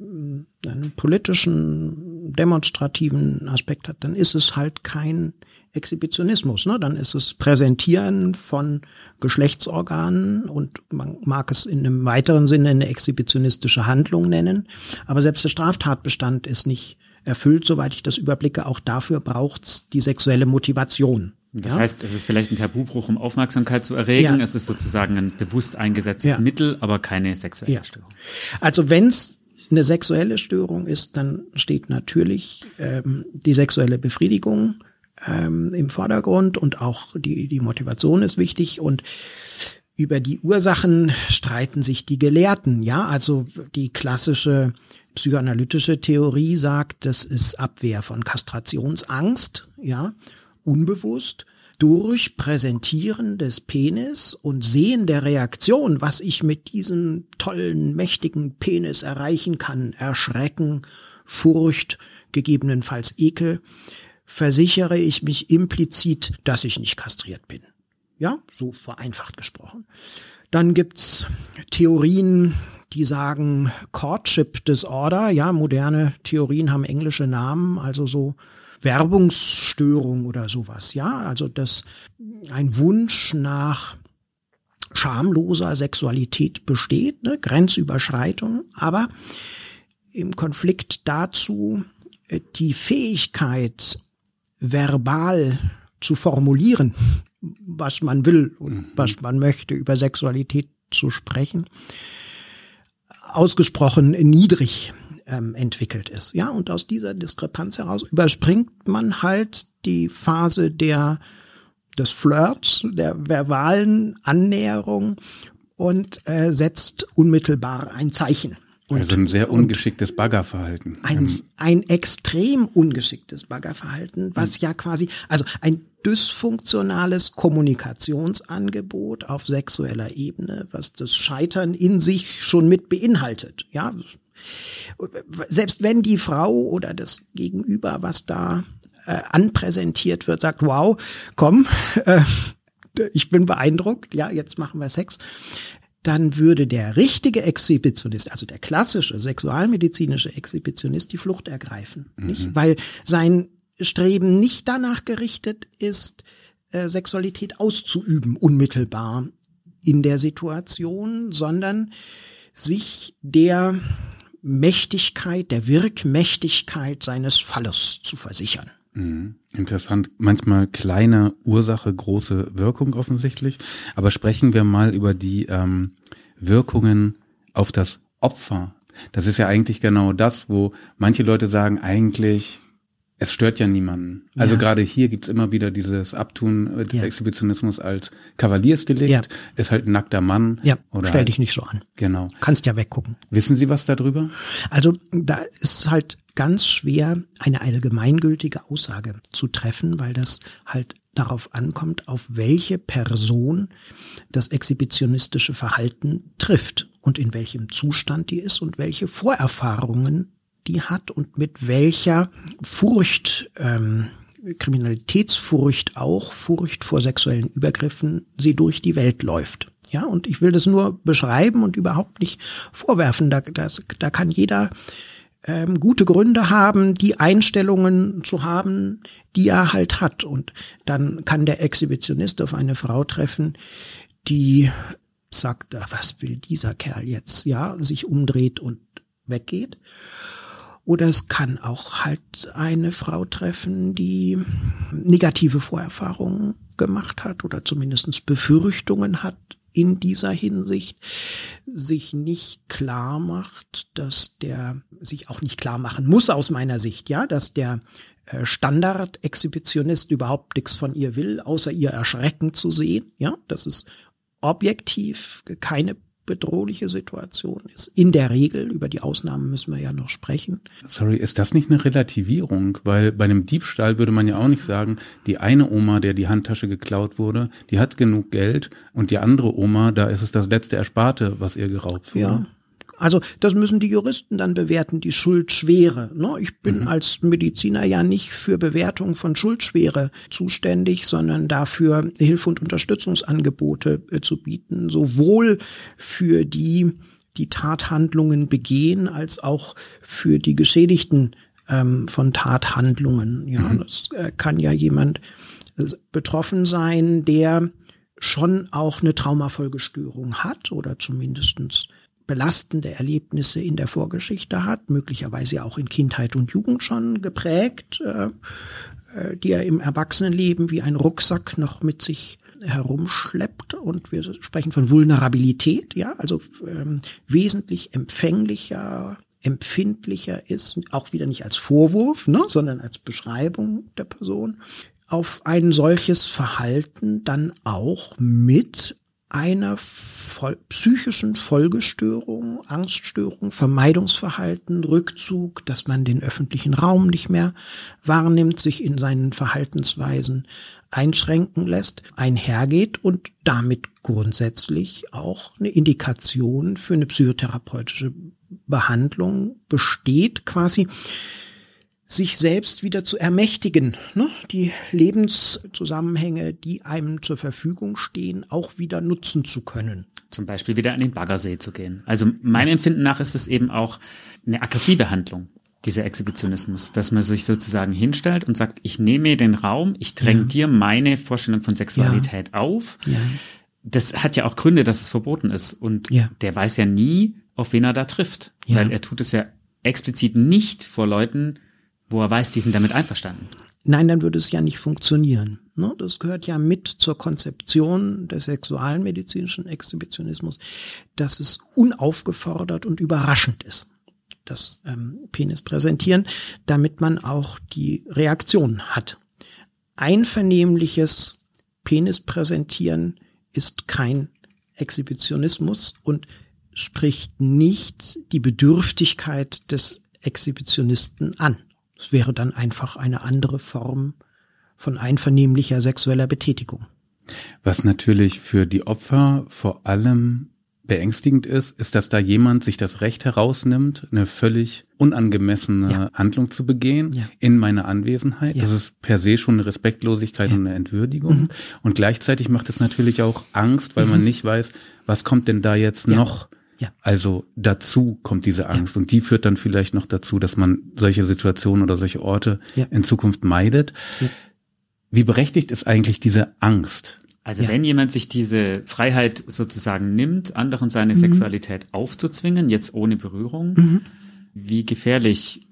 einen politischen, demonstrativen Aspekt hat, dann ist es halt kein Exhibitionismus. Ne? Dann ist es Präsentieren von Geschlechtsorganen und man mag es in einem weiteren Sinne eine exhibitionistische Handlung nennen. Aber selbst der Straftatbestand ist nicht erfüllt, soweit ich das überblicke. Auch dafür braucht's die sexuelle Motivation. Das ja? heißt, es ist vielleicht ein Tabubruch, um Aufmerksamkeit zu erregen. Ja. Es ist sozusagen ein bewusst eingesetztes ja. Mittel, aber keine sexuelle Störung. Also wenn's eine sexuelle Störung ist, dann steht natürlich ähm, die sexuelle Befriedigung ähm, im Vordergrund und auch die, die Motivation ist wichtig. Und über die Ursachen streiten sich die Gelehrten. Ja, also die klassische psychoanalytische Theorie sagt, das ist Abwehr von Kastrationsangst, ja, unbewusst durch Präsentieren des Penis und Sehen der Reaktion, was ich mit diesem tollen, mächtigen Penis erreichen kann, erschrecken, Furcht, gegebenenfalls Ekel, versichere ich mich implizit, dass ich nicht kastriert bin. Ja, so vereinfacht gesprochen. Dann gibt's Theorien, die sagen Courtship Disorder. Ja, moderne Theorien haben englische Namen, also so Werbungsstörung oder sowas. Ja, also das ein Wunsch nach schamloser Sexualität besteht, ne? Grenzüberschreitung, aber im Konflikt dazu äh, die Fähigkeit, verbal zu formulieren, was man will und mhm. was man möchte, über Sexualität zu sprechen, ausgesprochen niedrig ähm, entwickelt ist. Ja, und aus dieser Diskrepanz heraus überspringt man halt die Phase der des Flirts, der verbalen Annäherung und äh, setzt unmittelbar ein Zeichen. Und, also ein sehr ungeschicktes Baggerverhalten. Ein, ein extrem ungeschicktes Baggerverhalten, was ja quasi, also ein dysfunktionales Kommunikationsangebot auf sexueller Ebene, was das Scheitern in sich schon mit beinhaltet. Ja, selbst wenn die Frau oder das Gegenüber, was da äh, anpräsentiert wird, sagt, wow, komm, äh, ich bin beeindruckt, ja, jetzt machen wir Sex, dann würde der richtige Exhibitionist, also der klassische sexualmedizinische Exhibitionist, die Flucht ergreifen, mhm. nicht? Weil sein Streben nicht danach gerichtet ist, äh, Sexualität auszuüben, unmittelbar in der Situation, sondern sich der Mächtigkeit, der Wirkmächtigkeit seines Falles zu versichern. Mhm. Interessant. Manchmal kleine Ursache, große Wirkung offensichtlich. Aber sprechen wir mal über die ähm, Wirkungen auf das Opfer. Das ist ja eigentlich genau das, wo manche Leute sagen, eigentlich es stört ja niemanden. Also ja. gerade hier gibt's immer wieder dieses Abtun des ja. Exhibitionismus als Kavaliersdelikt, ja. ist halt ein nackter Mann. Ja, oder stell halt, dich nicht so an. Genau. Kannst ja weggucken. Wissen Sie was darüber? Also da ist halt ganz schwer, eine allgemeingültige Aussage zu treffen, weil das halt darauf ankommt, auf welche Person das exhibitionistische Verhalten trifft und in welchem Zustand die ist und welche Vorerfahrungen die hat und mit welcher Furcht, ähm, Kriminalitätsfurcht auch, Furcht vor sexuellen Übergriffen sie durch die Welt läuft. Ja, und ich will das nur beschreiben und überhaupt nicht vorwerfen. Da, das, da kann jeder ähm, gute Gründe haben, die Einstellungen zu haben, die er halt hat. Und dann kann der Exhibitionist auf eine Frau treffen, die sagt, was will dieser Kerl jetzt? Ja, sich umdreht und weggeht. Oder es kann auch halt eine Frau treffen, die negative Vorerfahrungen gemacht hat oder zumindest Befürchtungen hat in dieser Hinsicht, sich nicht klar macht, dass der, sich auch nicht klar machen muss aus meiner Sicht, ja, dass der äh, Standard-Exhibitionist überhaupt nichts von ihr will, außer ihr erschrecken zu sehen, ja, das ist objektiv keine bedrohliche Situation ist. In der Regel, über die Ausnahmen müssen wir ja noch sprechen. Sorry, ist das nicht eine Relativierung? Weil bei einem Diebstahl würde man ja auch nicht sagen, die eine Oma, der die Handtasche geklaut wurde, die hat genug Geld und die andere Oma, da ist es das letzte Ersparte, was ihr geraubt wurde. Ja. Also das müssen die Juristen dann bewerten, die Schuldschwere. Ne? Ich bin mhm. als Mediziner ja nicht für Bewertung von Schuldschwere zuständig, sondern dafür Hilfe- und Unterstützungsangebote äh, zu bieten, sowohl für die, die Tathandlungen begehen, als auch für die Geschädigten ähm, von Tathandlungen. Ja, mhm. das äh, kann ja jemand äh, betroffen sein, der schon auch eine Traumafolgestörung hat oder zumindestens belastende Erlebnisse in der Vorgeschichte hat, möglicherweise auch in Kindheit und Jugend schon geprägt, äh, äh, die er im Erwachsenenleben wie ein Rucksack noch mit sich herumschleppt. Und wir sprechen von Vulnerabilität, ja, also ähm, wesentlich empfänglicher, empfindlicher ist, auch wieder nicht als Vorwurf, ne, sondern als Beschreibung der Person, auf ein solches Verhalten dann auch mit einer voll, psychischen Folgestörung, Angststörung, Vermeidungsverhalten, Rückzug, dass man den öffentlichen Raum nicht mehr wahrnimmt, sich in seinen Verhaltensweisen einschränken lässt, einhergeht und damit grundsätzlich auch eine Indikation für eine psychotherapeutische Behandlung besteht quasi, sich selbst wieder zu ermächtigen, ne? die Lebenszusammenhänge, die einem zur Verfügung stehen, auch wieder nutzen zu können. Zum Beispiel wieder an den Baggersee zu gehen. Also meinem Empfinden nach ist es eben auch eine aggressive Handlung, dieser Exhibitionismus, dass man sich sozusagen hinstellt und sagt, ich nehme den Raum, ich dränge ja. dir meine Vorstellung von Sexualität ja. auf. Ja. Das hat ja auch Gründe, dass es verboten ist. Und der weiß ja nie, auf wen er da trifft. Weil er tut es ja explizit nicht vor Leuten, wo er weiß, die sind damit einverstanden. Nein, dann würde es ja nicht funktionieren. Ne? Das gehört ja mit zur Konzeption des sexualen medizinischen Exhibitionismus, dass es unaufgefordert und überraschend ist, das ähm, Penis präsentieren, damit man auch die Reaktion hat. Einvernehmliches Penis präsentieren ist kein Exhibitionismus und spricht nicht die Bedürftigkeit des Exhibitionisten an. Es wäre dann einfach eine andere Form von einvernehmlicher sexueller Betätigung. Was natürlich für die Opfer vor allem beängstigend ist, ist, dass da jemand sich das Recht herausnimmt, eine völlig unangemessene ja. Handlung zu begehen ja. in meiner Anwesenheit. Ja. Das ist per se schon eine Respektlosigkeit und eine Entwürdigung. Mhm. Und gleichzeitig macht es natürlich auch Angst, weil mhm. man nicht weiß, was kommt denn da jetzt noch ja. Also dazu kommt diese Angst ja. und die führt dann vielleicht noch dazu, dass man solche Situationen oder solche Orte ja. in Zukunft meidet. Ja. Wie berechtigt ist eigentlich diese Angst? Also wenn jemand sich diese Freiheit sozusagen nimmt, anderen seine mhm. Sexualität aufzuzwingen, jetzt ohne Berührung, mhm. wie gefährlich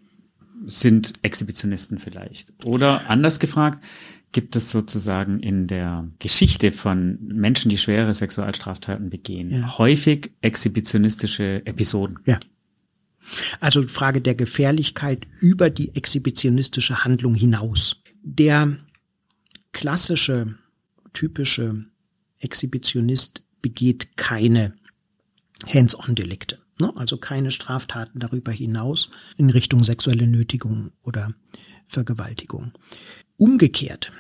sind Exhibitionisten vielleicht? Oder anders gefragt, gibt es sozusagen in der Geschichte von Menschen, die schwere Sexualstraftaten begehen, ja. häufig exhibitionistische Episoden. Ja. Also Frage der Gefährlichkeit über die exhibitionistische Handlung hinaus. Der klassische, typische Exhibitionist begeht keine Hands-on-Delikte, ne? also keine Straftaten darüber hinaus in Richtung sexuelle Nötigung oder Vergewaltigung. Umgekehrt,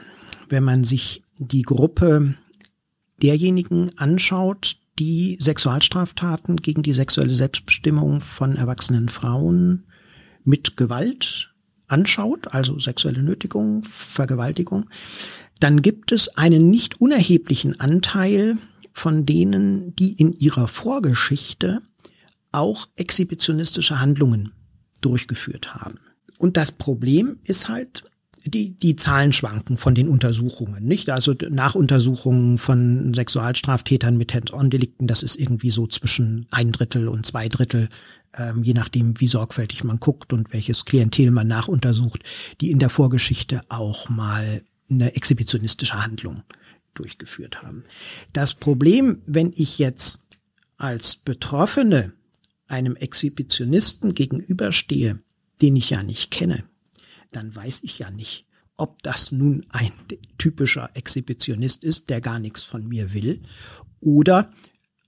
wenn man sich die Gruppe derjenigen anschaut, die Sexualstraftaten gegen die sexuelle Selbstbestimmung von erwachsenen Frauen mit Gewalt anschaut, also sexuelle Nötigung, Vergewaltigung, dann gibt es einen nicht unerheblichen Anteil von denen, die in ihrer Vorgeschichte auch exhibitionistische Handlungen durchgeführt haben. Und das Problem ist halt, die, die Zahlen schwanken von den Untersuchungen, nicht? Also Nachuntersuchungen von Sexualstraftätern mit Hands-on-Delikten, das ist irgendwie so zwischen ein Drittel und zwei Drittel, ähm, je nachdem, wie sorgfältig man guckt und welches Klientel man nachuntersucht, die in der Vorgeschichte auch mal eine exhibitionistische Handlung durchgeführt haben. Das Problem, wenn ich jetzt als Betroffene einem Exhibitionisten gegenüberstehe, den ich ja nicht kenne, dann weiß ich ja nicht, ob das nun ein typischer Exhibitionist ist, der gar nichts von mir will, oder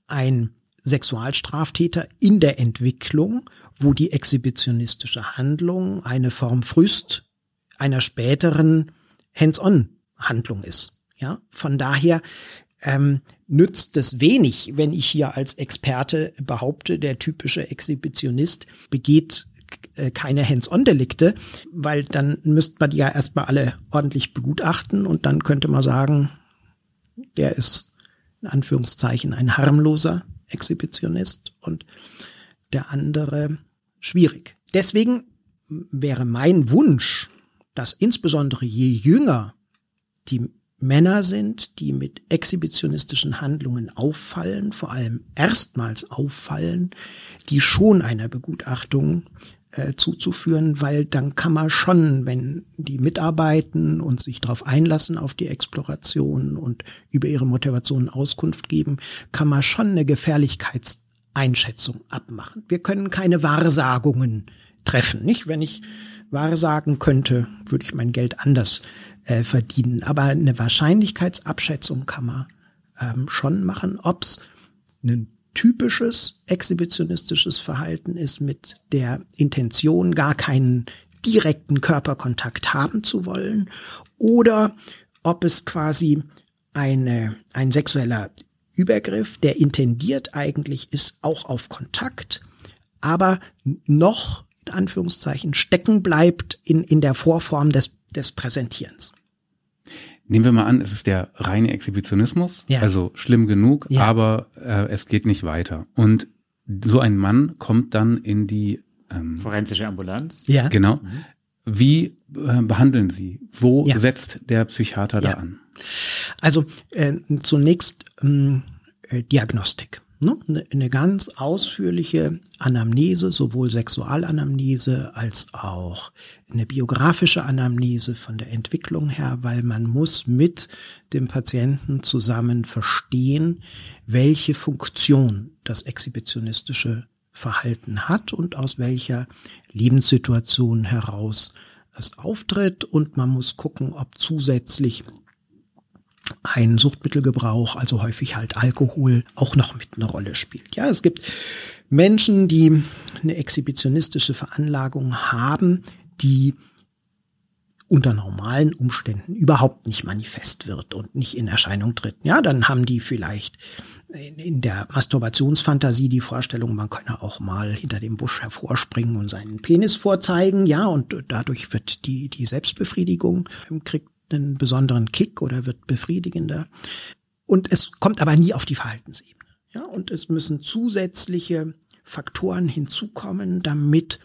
ein Sexualstraftäter in der Entwicklung, wo die exhibitionistische Handlung eine Form frühst einer späteren Hands-on-Handlung ist. Ja, von daher ähm, nützt es wenig, wenn ich hier als Experte behaupte, der typische Exhibitionist begeht keine Hands-on-Delikte, weil dann müsste man die ja erstmal alle ordentlich begutachten und dann könnte man sagen, der ist in Anführungszeichen ein harmloser Exhibitionist und der andere schwierig. Deswegen wäre mein Wunsch, dass insbesondere je jünger die Männer sind, die mit exhibitionistischen Handlungen auffallen, vor allem erstmals auffallen, die schon einer Begutachtung äh, zuzuführen, weil dann kann man schon, wenn die mitarbeiten und sich darauf einlassen auf die Exploration und über ihre Motivation Auskunft geben, kann man schon eine Gefährlichkeitseinschätzung abmachen. Wir können keine Wahrsagungen treffen, nicht? Wenn ich wahrsagen könnte, würde ich mein Geld anders äh, verdienen. Aber eine Wahrscheinlichkeitsabschätzung kann man ähm, schon machen, ob's ein typisches exhibitionistisches Verhalten ist mit der Intention, gar keinen direkten Körperkontakt haben zu wollen oder ob es quasi eine, ein sexueller Übergriff, der intendiert eigentlich ist, auch auf Kontakt, aber noch in Anführungszeichen stecken bleibt in, in der Vorform des, des Präsentierens. Nehmen wir mal an, es ist der reine Exhibitionismus, ja. also schlimm genug, ja. aber äh, es geht nicht weiter. Und so ein Mann kommt dann in die ähm, forensische Ambulanz. Ja. Genau. Mhm. Wie äh, behandeln Sie? Wo ja. setzt der Psychiater da an? Also äh, zunächst ähm, äh, Diagnostik. Ne? Eine, eine ganz ausführliche Anamnese, sowohl Sexualanamnese als auch eine biografische Anamnese von der Entwicklung her, weil man muss mit dem Patienten zusammen verstehen, welche Funktion das exhibitionistische Verhalten hat und aus welcher Lebenssituation heraus es auftritt. Und man muss gucken, ob zusätzlich ein Suchtmittelgebrauch, also häufig halt Alkohol, auch noch mit einer Rolle spielt. Ja, es gibt Menschen, die eine exhibitionistische Veranlagung haben, die unter normalen Umständen überhaupt nicht manifest wird und nicht in Erscheinung tritt. Ja, dann haben die vielleicht in der Masturbationsfantasie die Vorstellung, man könne auch mal hinter dem Busch hervorspringen und seinen Penis vorzeigen, ja, und dadurch wird die, die Selbstbefriedigung, kriegt einen besonderen Kick oder wird befriedigender. Und es kommt aber nie auf die Verhaltensebene. Ja, und es müssen zusätzliche Faktoren hinzukommen, damit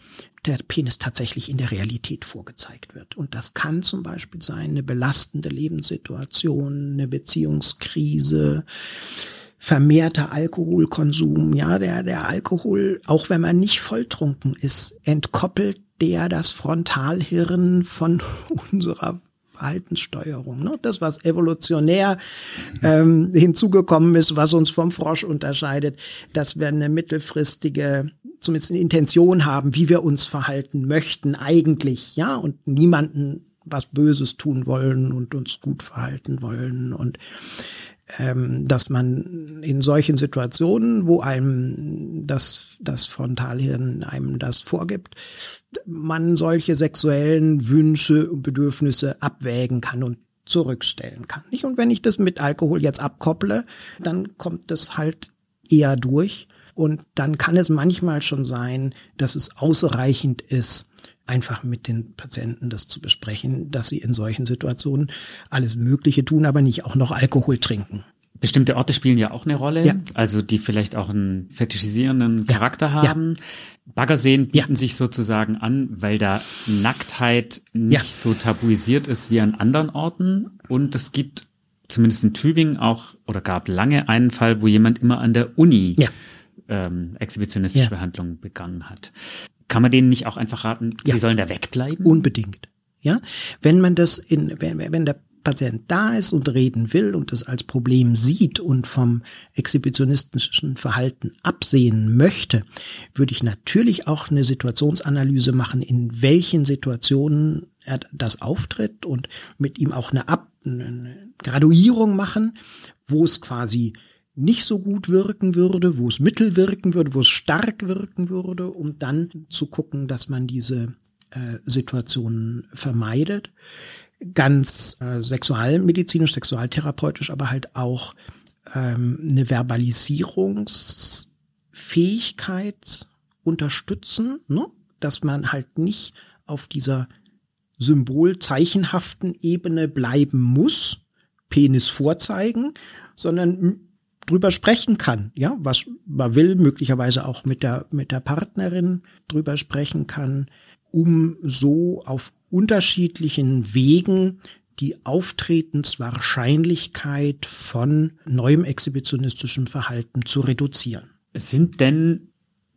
der Penis tatsächlich in der Realität vorgezeigt wird. Und das kann zum Beispiel sein eine belastende Lebenssituation, eine Beziehungskrise, vermehrter Alkoholkonsum. Ja, der, der Alkohol, auch wenn man nicht volltrunken ist, entkoppelt der das Frontalhirn von unserer Verhaltenssteuerung. Ne? Das, was evolutionär ähm, hinzugekommen ist, was uns vom Frosch unterscheidet, dass wir eine mittelfristige zumindest eine Intention haben, wie wir uns verhalten möchten eigentlich, ja, und niemanden was Böses tun wollen und uns gut verhalten wollen und ähm, dass man in solchen Situationen, wo einem das, das Frontalhirn einem das vorgibt, man solche sexuellen Wünsche und Bedürfnisse abwägen kann und zurückstellen kann. Nicht? Und wenn ich das mit Alkohol jetzt abkopple, dann kommt das halt eher durch. Und dann kann es manchmal schon sein, dass es ausreichend ist, einfach mit den Patienten das zu besprechen, dass sie in solchen Situationen alles Mögliche tun, aber nicht auch noch Alkohol trinken. Bestimmte Orte spielen ja auch eine Rolle, ja. also die vielleicht auch einen fetischisierenden ja. Charakter haben. Ja. Baggerseen bieten sich sozusagen an, weil da Nacktheit nicht so tabuisiert ist wie an anderen Orten. Und es gibt zumindest in Tübingen auch oder gab lange einen Fall, wo jemand immer an der Uni ähm, exhibitionistische Behandlung begangen hat. Kann man denen nicht auch einfach raten, sie sollen da wegbleiben? Unbedingt. Ja, wenn man das in, wenn, wenn der Patient da ist und reden will und das als Problem sieht und vom exhibitionistischen Verhalten absehen möchte, würde ich natürlich auch eine Situationsanalyse machen, in welchen Situationen er das auftritt und mit ihm auch eine, Ab eine Graduierung machen, wo es quasi nicht so gut wirken würde, wo es mittel wirken würde, wo es stark wirken würde, um dann zu gucken, dass man diese äh, Situationen vermeidet ganz äh, sexualmedizinisch, sexualtherapeutisch, aber halt auch ähm, eine Verbalisierungsfähigkeit unterstützen, ne? dass man halt nicht auf dieser symbolzeichenhaften Ebene bleiben muss, Penis vorzeigen, sondern drüber sprechen kann, ja, was man will, möglicherweise auch mit der, mit der Partnerin drüber sprechen kann, um so auf unterschiedlichen Wegen die Auftretenswahrscheinlichkeit von neuem exhibitionistischem Verhalten zu reduzieren. Sind denn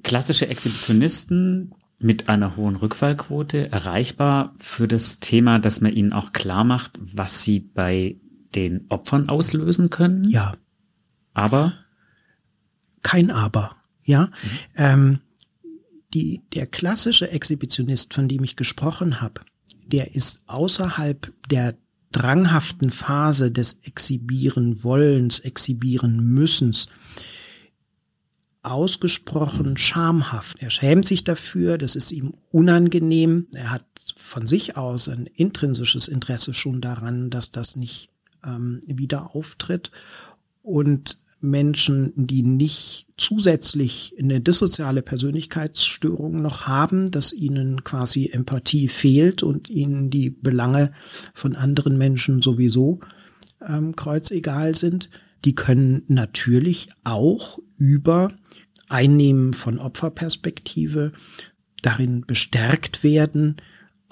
klassische Exhibitionisten mit einer hohen Rückfallquote erreichbar für das Thema, dass man ihnen auch klar macht, was sie bei den Opfern auslösen können? Ja. Aber? Kein Aber. Ja. Mhm. Ähm, die, der klassische Exhibitionist, von dem ich gesprochen habe, der ist außerhalb der dranghaften Phase des Exhibieren Wollens, Exhibieren Müssens ausgesprochen schamhaft. Er schämt sich dafür, das ist ihm unangenehm. Er hat von sich aus ein intrinsisches Interesse schon daran, dass das nicht ähm, wieder auftritt. Und Menschen, die nicht zusätzlich eine dissoziale Persönlichkeitsstörung noch haben, dass ihnen quasi Empathie fehlt und ihnen die Belange von anderen Menschen sowieso ähm, kreuzegal sind, die können natürlich auch über Einnehmen von Opferperspektive darin bestärkt werden,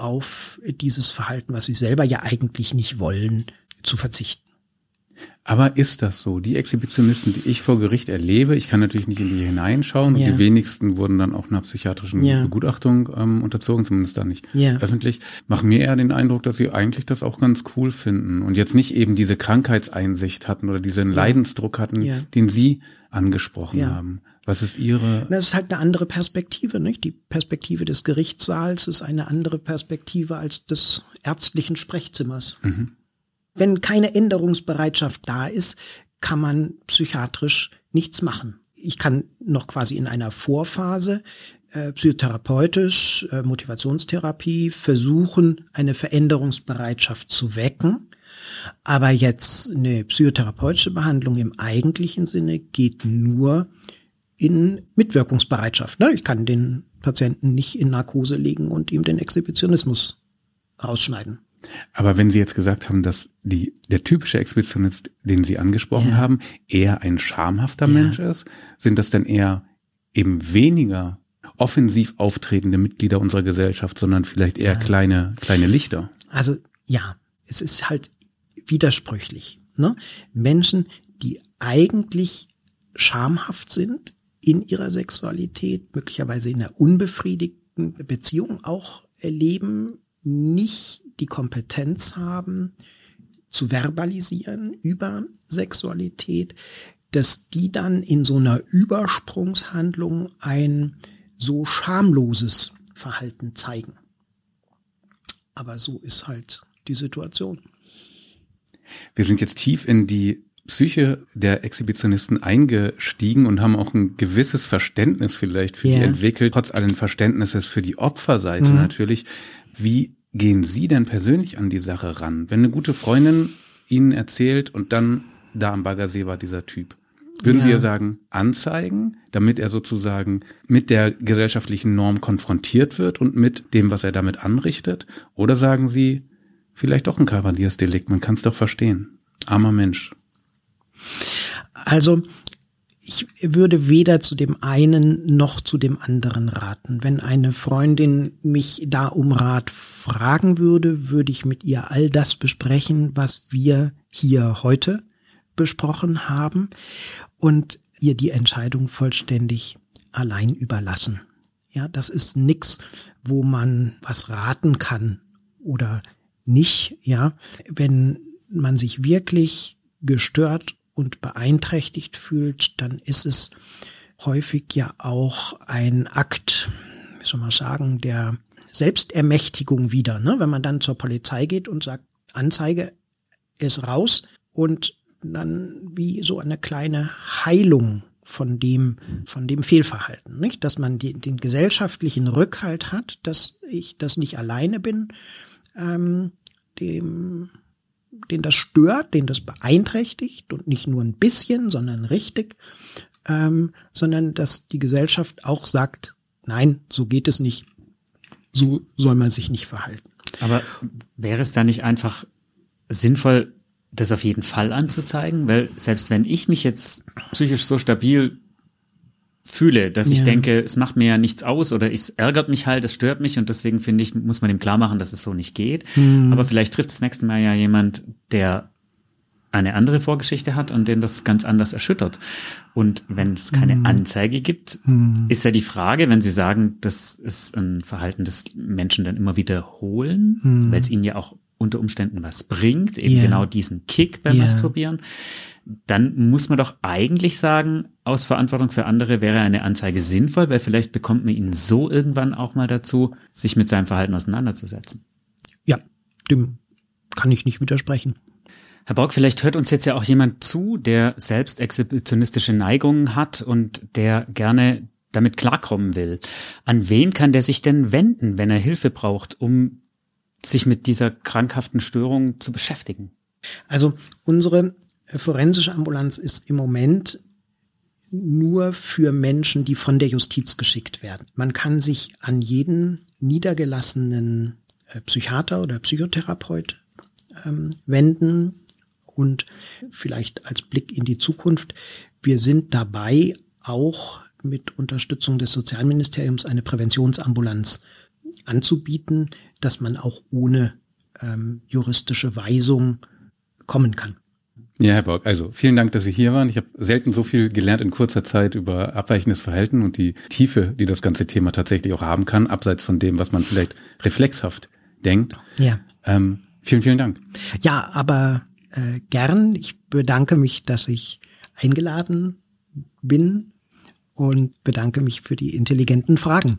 auf dieses Verhalten, was sie selber ja eigentlich nicht wollen, zu verzichten. Aber ist das so? Die Exhibitionisten, die ich vor Gericht erlebe, ich kann natürlich nicht in die hineinschauen ja. und die wenigsten wurden dann auch einer psychiatrischen ja. Begutachtung ähm, unterzogen, zumindest da nicht ja. öffentlich, machen mir eher den Eindruck, dass sie eigentlich das auch ganz cool finden und jetzt nicht eben diese Krankheitseinsicht hatten oder diesen Leidensdruck hatten, den sie angesprochen haben. Was ist Ihre? Das ist halt eine andere Perspektive, nicht? Die Perspektive des Gerichtssaals ist eine andere Perspektive als des ärztlichen Sprechzimmers. Mhm. Wenn keine Änderungsbereitschaft da ist, kann man psychiatrisch nichts machen. Ich kann noch quasi in einer Vorphase äh, psychotherapeutisch, äh, Motivationstherapie versuchen, eine Veränderungsbereitschaft zu wecken. Aber jetzt eine psychotherapeutische Behandlung im eigentlichen Sinne geht nur in Mitwirkungsbereitschaft. Ne? Ich kann den Patienten nicht in Narkose legen und ihm den Exhibitionismus rausschneiden. Aber wenn Sie jetzt gesagt haben, dass die, der typische Exhibitionist, den Sie angesprochen ja. haben, eher ein schamhafter ja. Mensch ist, sind das dann eher eben weniger offensiv auftretende Mitglieder unserer Gesellschaft, sondern vielleicht eher ja. kleine, kleine Lichter? Also ja, es ist halt widersprüchlich. Ne? Menschen, die eigentlich schamhaft sind, in ihrer Sexualität, möglicherweise in einer unbefriedigten Beziehung auch erleben, nicht die Kompetenz haben, zu verbalisieren über Sexualität, dass die dann in so einer Übersprungshandlung ein so schamloses Verhalten zeigen. Aber so ist halt die Situation. Wir sind jetzt tief in die Psyche der Exhibitionisten eingestiegen und haben auch ein gewisses Verständnis vielleicht für yeah. die entwickelt, trotz allen Verständnisses für die Opferseite mhm. natürlich. Wie gehen Sie denn persönlich an die Sache ran? Wenn eine gute Freundin Ihnen erzählt und dann da am Baggersee war dieser Typ. Würden ja. Sie ja sagen, anzeigen, damit er sozusagen mit der gesellschaftlichen Norm konfrontiert wird und mit dem, was er damit anrichtet? Oder sagen Sie, vielleicht doch ein Kavaliersdelikt, man kann es doch verstehen. Armer Mensch. Also ich würde weder zu dem einen noch zu dem anderen raten. Wenn eine Freundin mich da um Rat fragen würde, würde ich mit ihr all das besprechen, was wir hier heute besprochen haben und ihr die Entscheidung vollständig allein überlassen. Ja, das ist nix, wo man was raten kann oder nicht. Ja, wenn man sich wirklich gestört und beeinträchtigt fühlt, dann ist es häufig ja auch ein Akt, wie soll man sagen, der Selbstermächtigung wieder. Ne? Wenn man dann zur Polizei geht und sagt, Anzeige ist raus und dann wie so eine kleine Heilung von dem, von dem Fehlverhalten, nicht? Dass man die, den gesellschaftlichen Rückhalt hat, dass ich das nicht alleine bin, ähm, dem den das stört, den das beeinträchtigt und nicht nur ein bisschen, sondern richtig, ähm, sondern dass die Gesellschaft auch sagt, nein, so geht es nicht, so soll man sich nicht verhalten. Aber wäre es da nicht einfach sinnvoll, das auf jeden Fall anzuzeigen? Weil selbst wenn ich mich jetzt psychisch so stabil fühle, dass ich denke, es macht mir ja nichts aus oder es ärgert mich halt, es stört mich und deswegen finde ich, muss man dem klar machen, dass es so nicht geht. Mhm. Aber vielleicht trifft das nächste Mal ja jemand, der eine andere Vorgeschichte hat und den das ganz anders erschüttert. Und wenn es keine mhm. Anzeige gibt, mhm. ist ja die Frage, wenn Sie sagen, das ist ein Verhalten, das Menschen dann immer wiederholen, mhm. weil es ihnen ja auch unter Umständen was bringt, eben yeah. genau diesen Kick beim yeah. Masturbieren dann muss man doch eigentlich sagen, aus Verantwortung für andere wäre eine Anzeige sinnvoll, weil vielleicht bekommt man ihn so irgendwann auch mal dazu, sich mit seinem Verhalten auseinanderzusetzen. Ja, dem kann ich nicht widersprechen. Herr Borg, vielleicht hört uns jetzt ja auch jemand zu, der selbst exhibitionistische Neigungen hat und der gerne damit klarkommen will. An wen kann der sich denn wenden, wenn er Hilfe braucht, um sich mit dieser krankhaften Störung zu beschäftigen? Also unsere forensische Ambulanz ist im Moment nur für Menschen, die von der Justiz geschickt werden. Man kann sich an jeden niedergelassenen äh, Psychiater oder Psychotherapeut ähm, wenden und vielleicht als Blick in die Zukunft. Wir sind dabei, auch mit Unterstützung des Sozialministeriums eine Präventionsambulanz anzubieten, dass man auch ohne ähm, juristische Weisung kommen kann. Ja, Herr Bock, also vielen Dank, dass Sie hier waren. Ich habe selten so viel gelernt in kurzer Zeit über abweichendes Verhalten und die Tiefe, die das ganze Thema tatsächlich auch haben kann, abseits von dem, was man vielleicht reflexhaft denkt. Ja. Ähm, vielen, vielen Dank. Ja, aber äh, gern. Ich bedanke mich, dass ich eingeladen bin und bedanke mich für die intelligenten Fragen.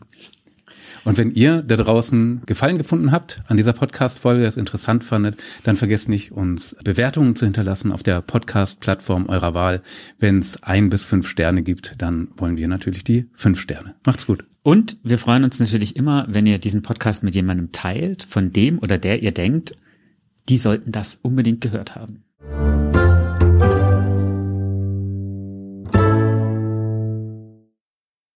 Und wenn ihr da draußen Gefallen gefunden habt an dieser Podcast-Folge, das interessant fandet, dann vergesst nicht, uns Bewertungen zu hinterlassen auf der Podcast-Plattform eurer Wahl. Wenn es ein bis fünf Sterne gibt, dann wollen wir natürlich die fünf Sterne. Macht's gut. Und wir freuen uns natürlich immer, wenn ihr diesen Podcast mit jemandem teilt, von dem oder der ihr denkt, die sollten das unbedingt gehört haben.